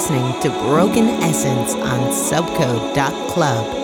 Listening to Broken Essence on Subcode.club.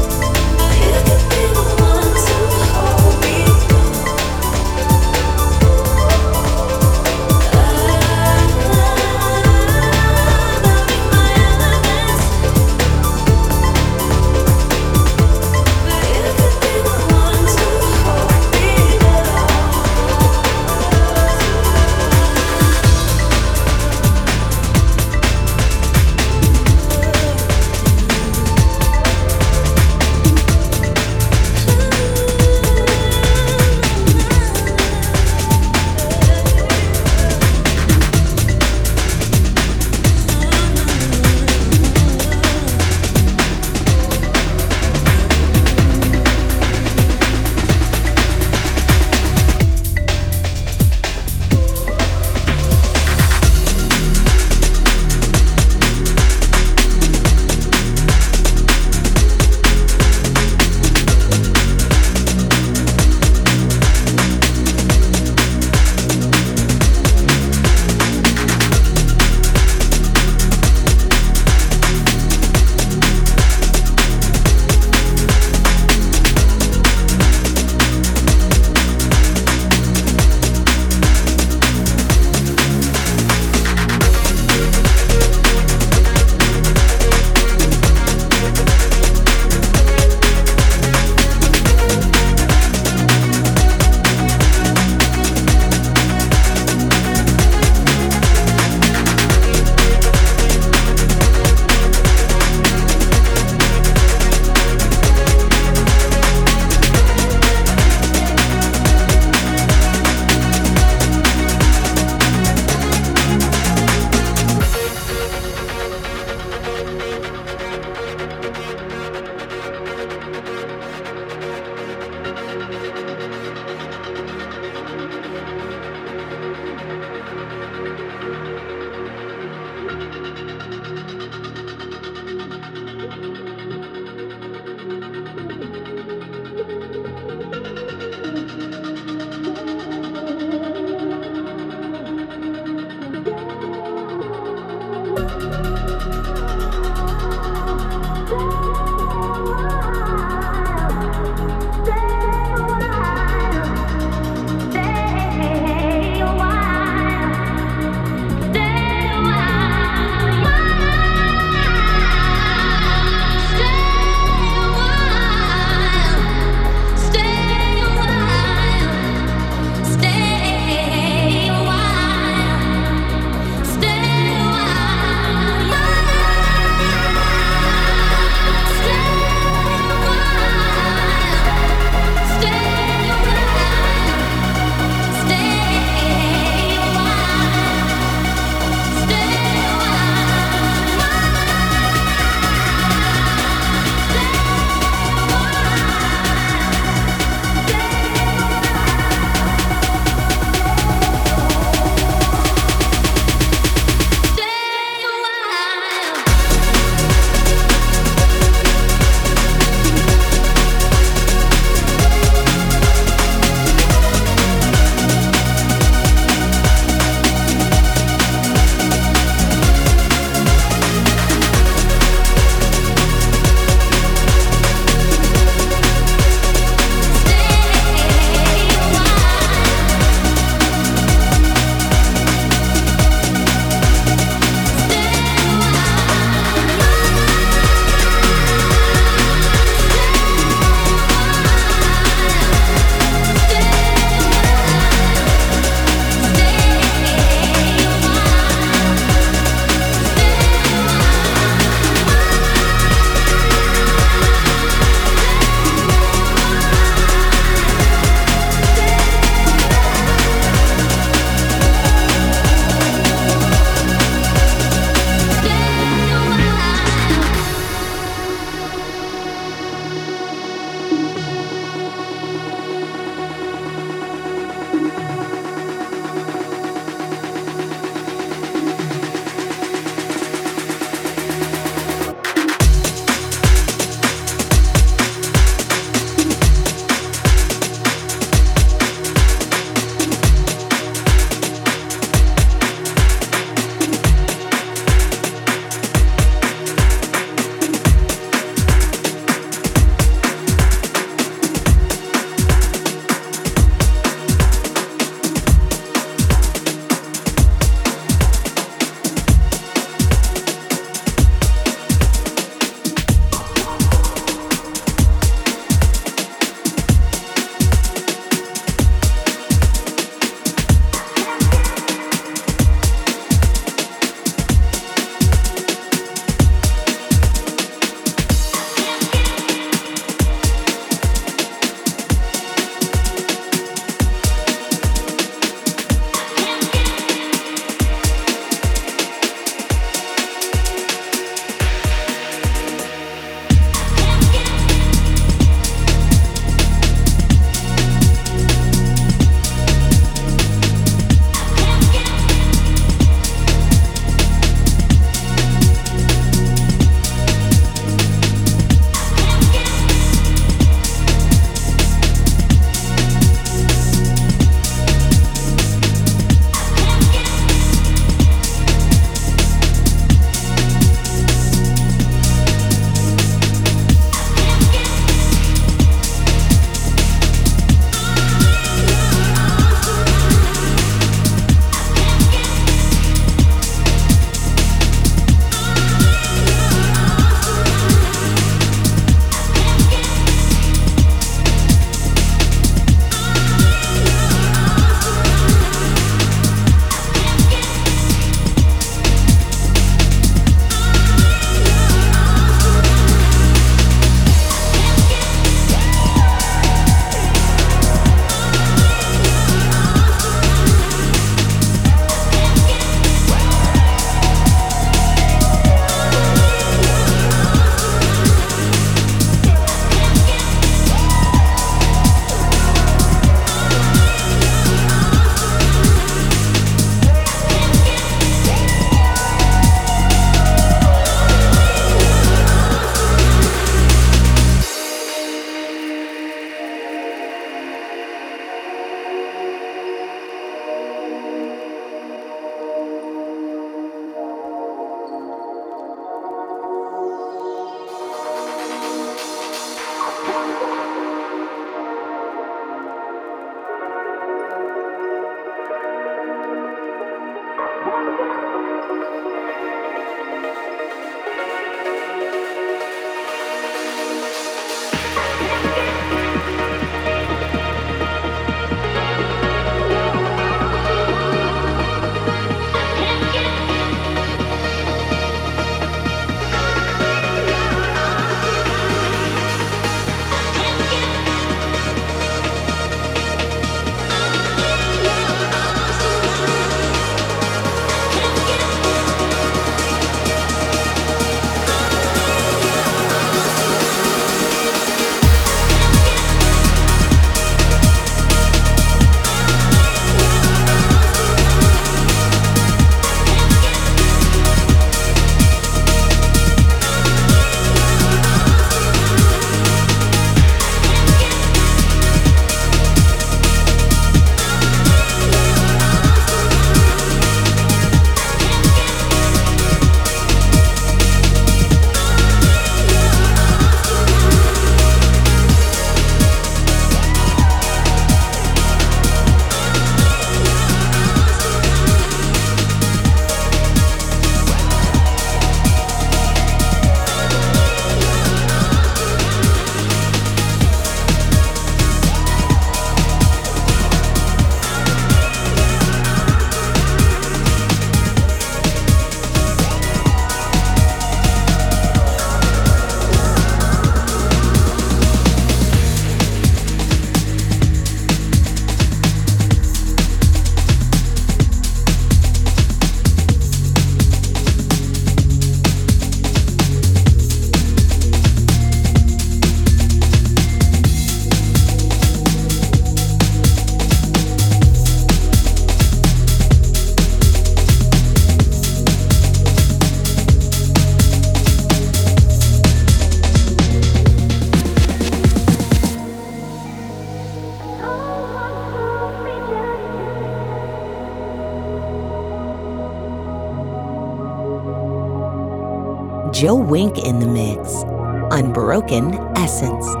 Wink in the mix on Broken Essence.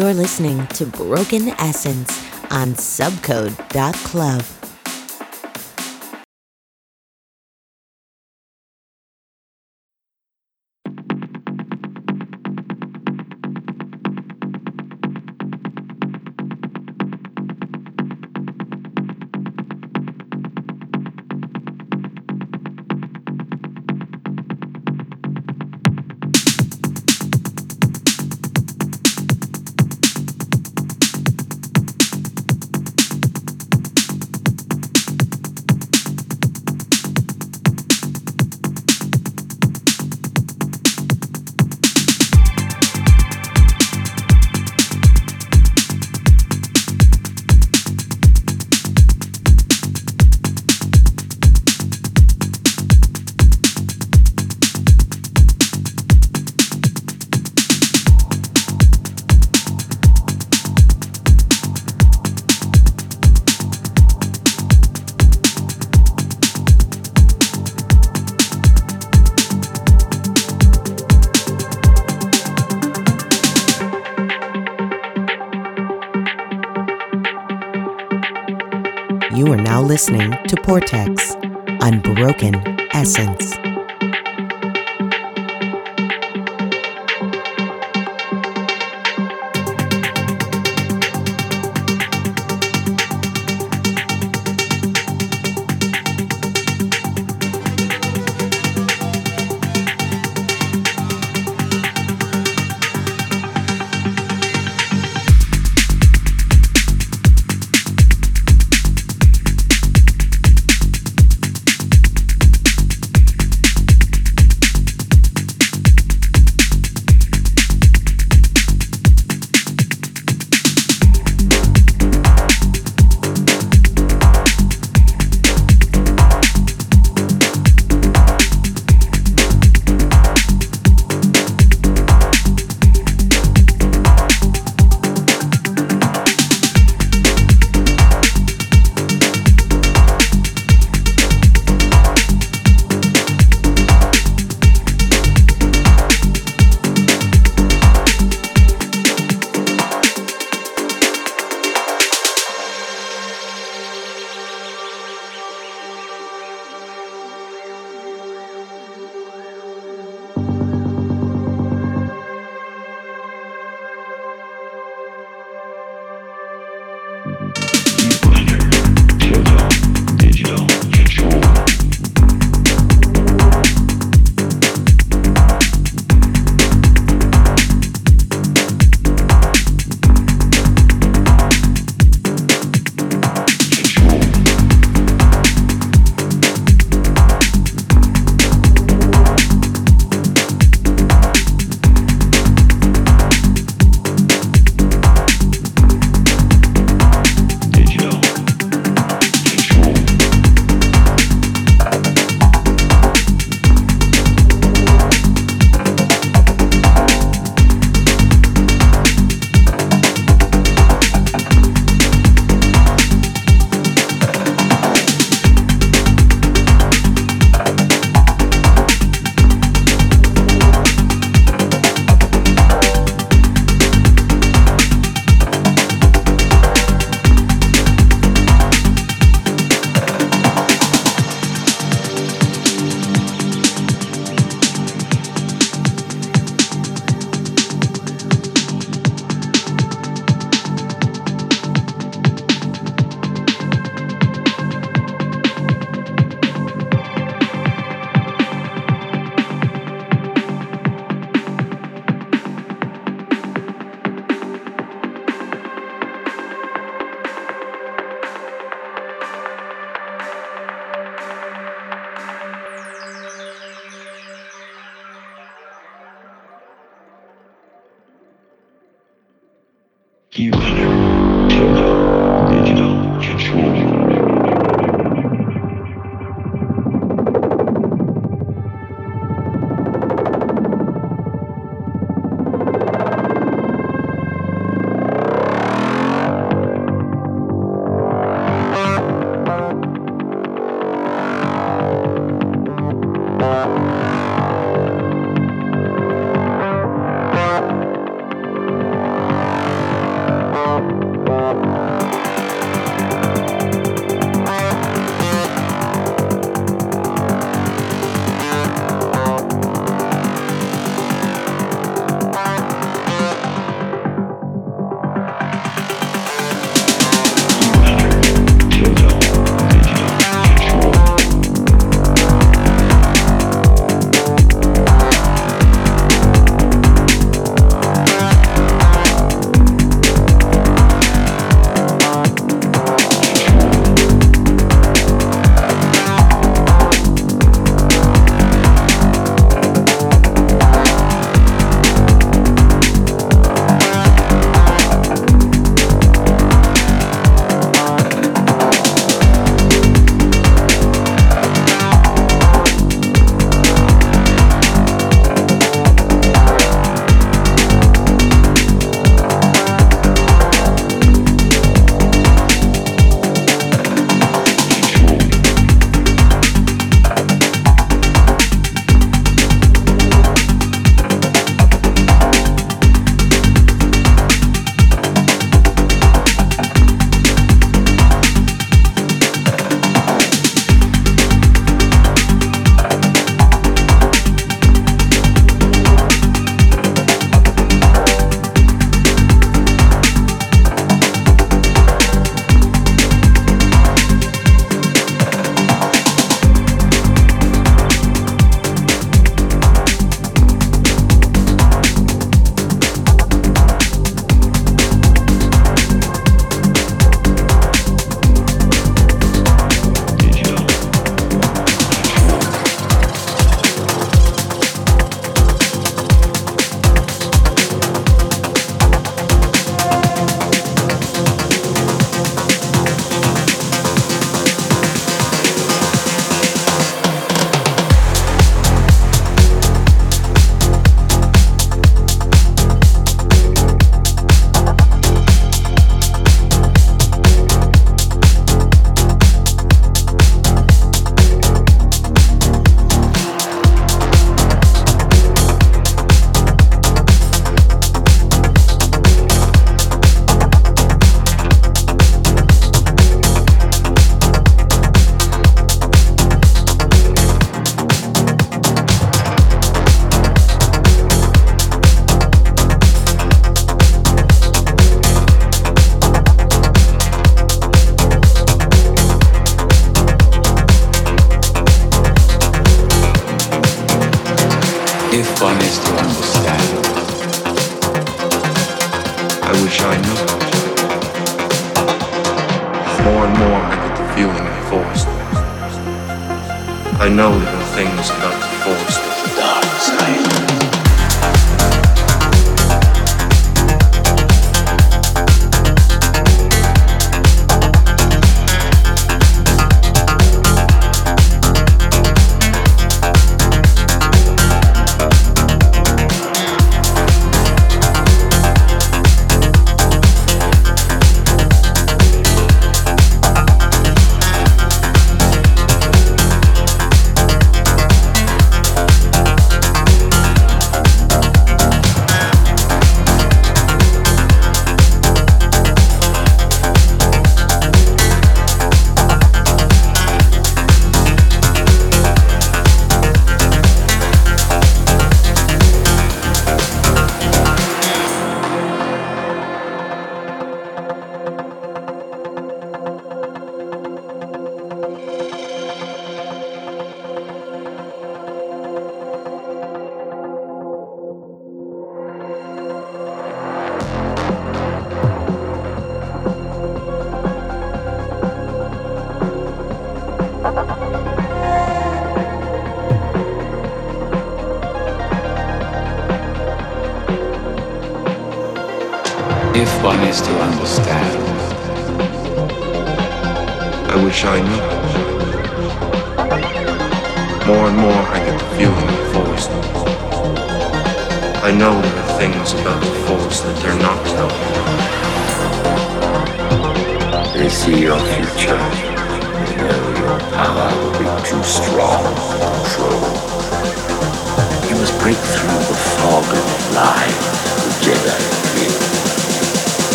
You're listening to Broken Essence on Subcode.club. listening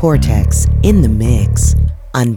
Portex in the mix. On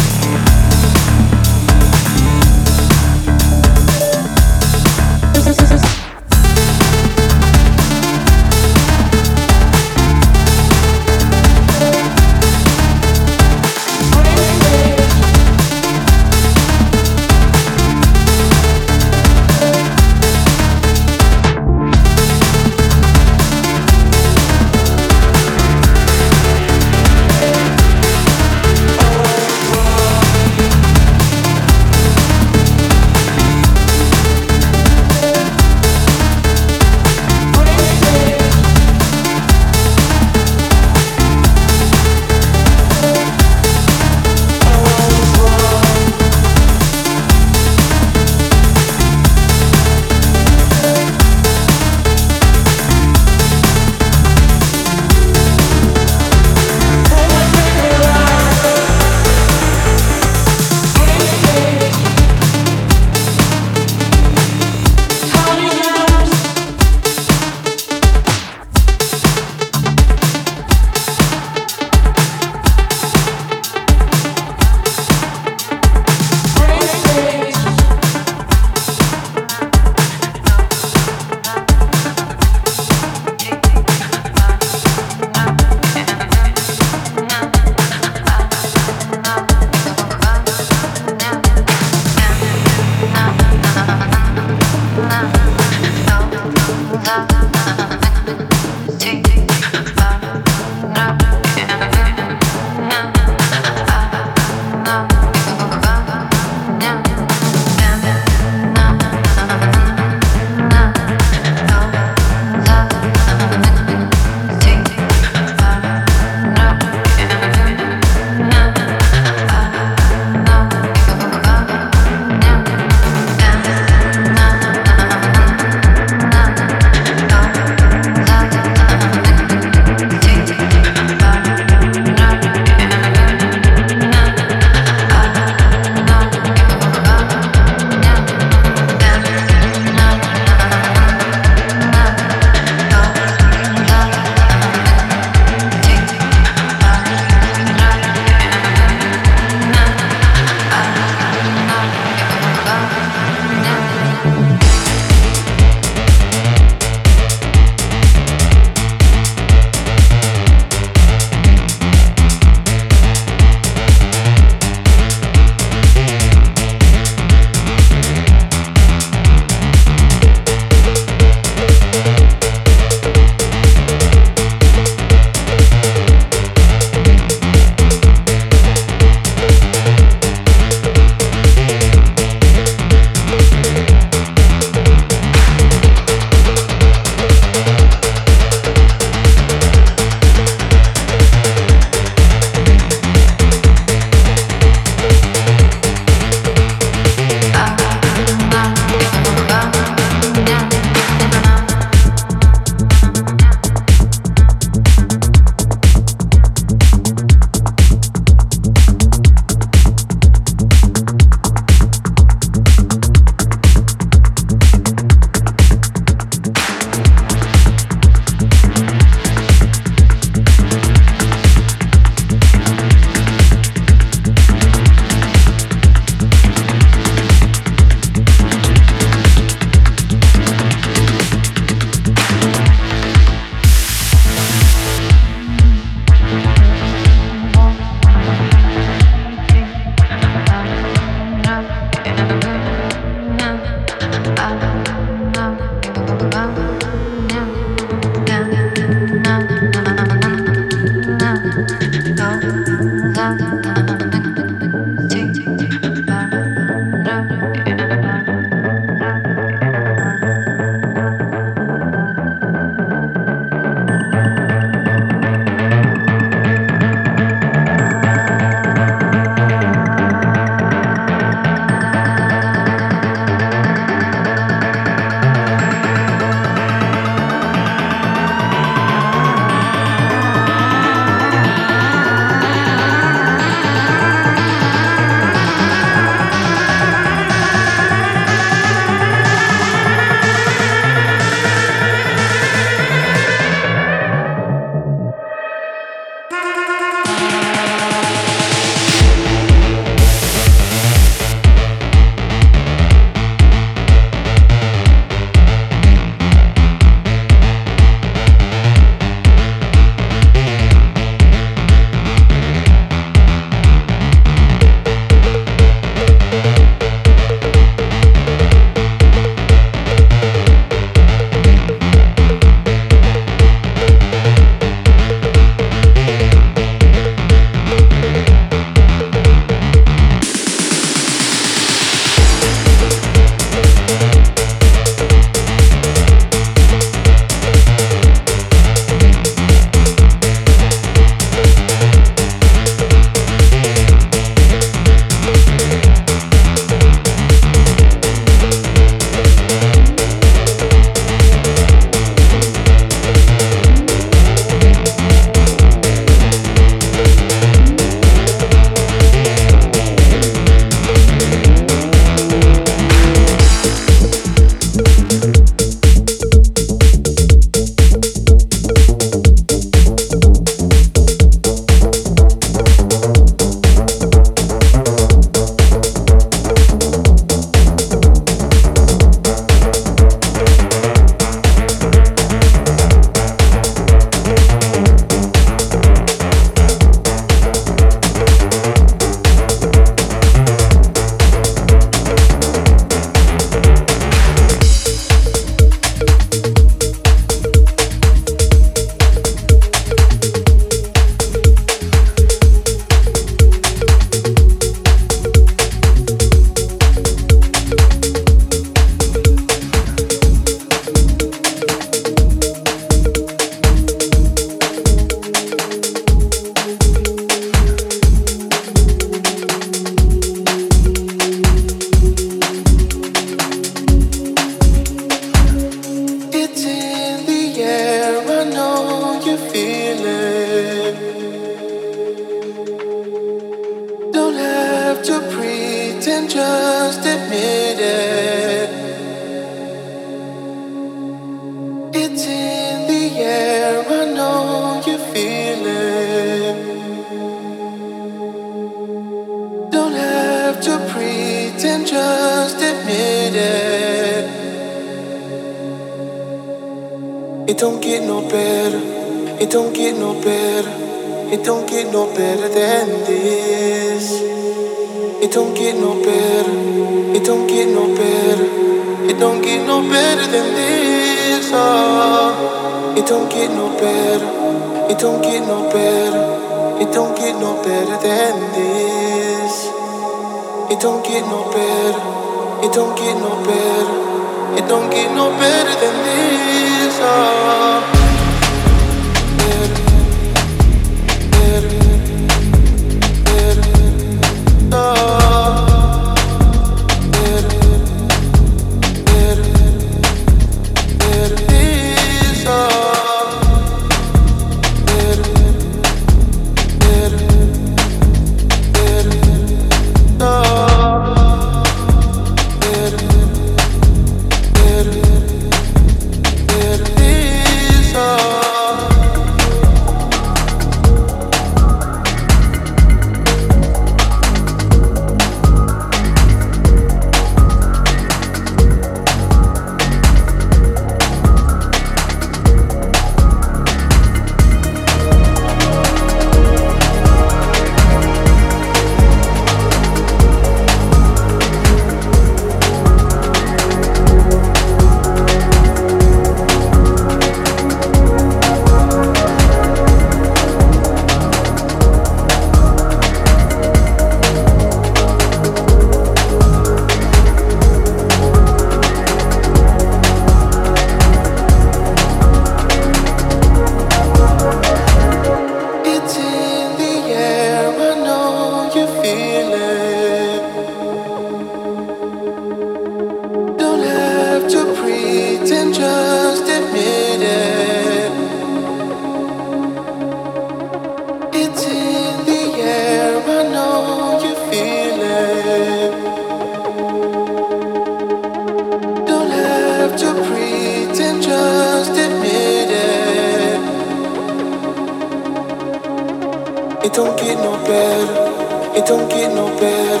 better. It don't get no better.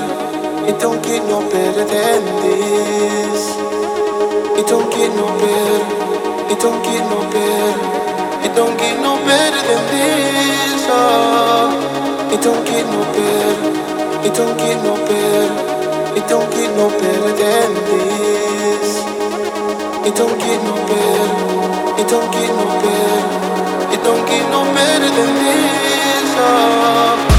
It don't get no better than this. It don't get no better. It don't get no better. It don't get no better than this. Oh. It don't get no better. It don't get no better. It don't get no better than this. It don't get no better. It don't get no better. It don't get no better than this. Oh.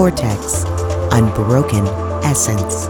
Cortex Unbroken Essence.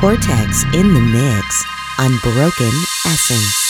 Cortex in the mix on Broken Essence.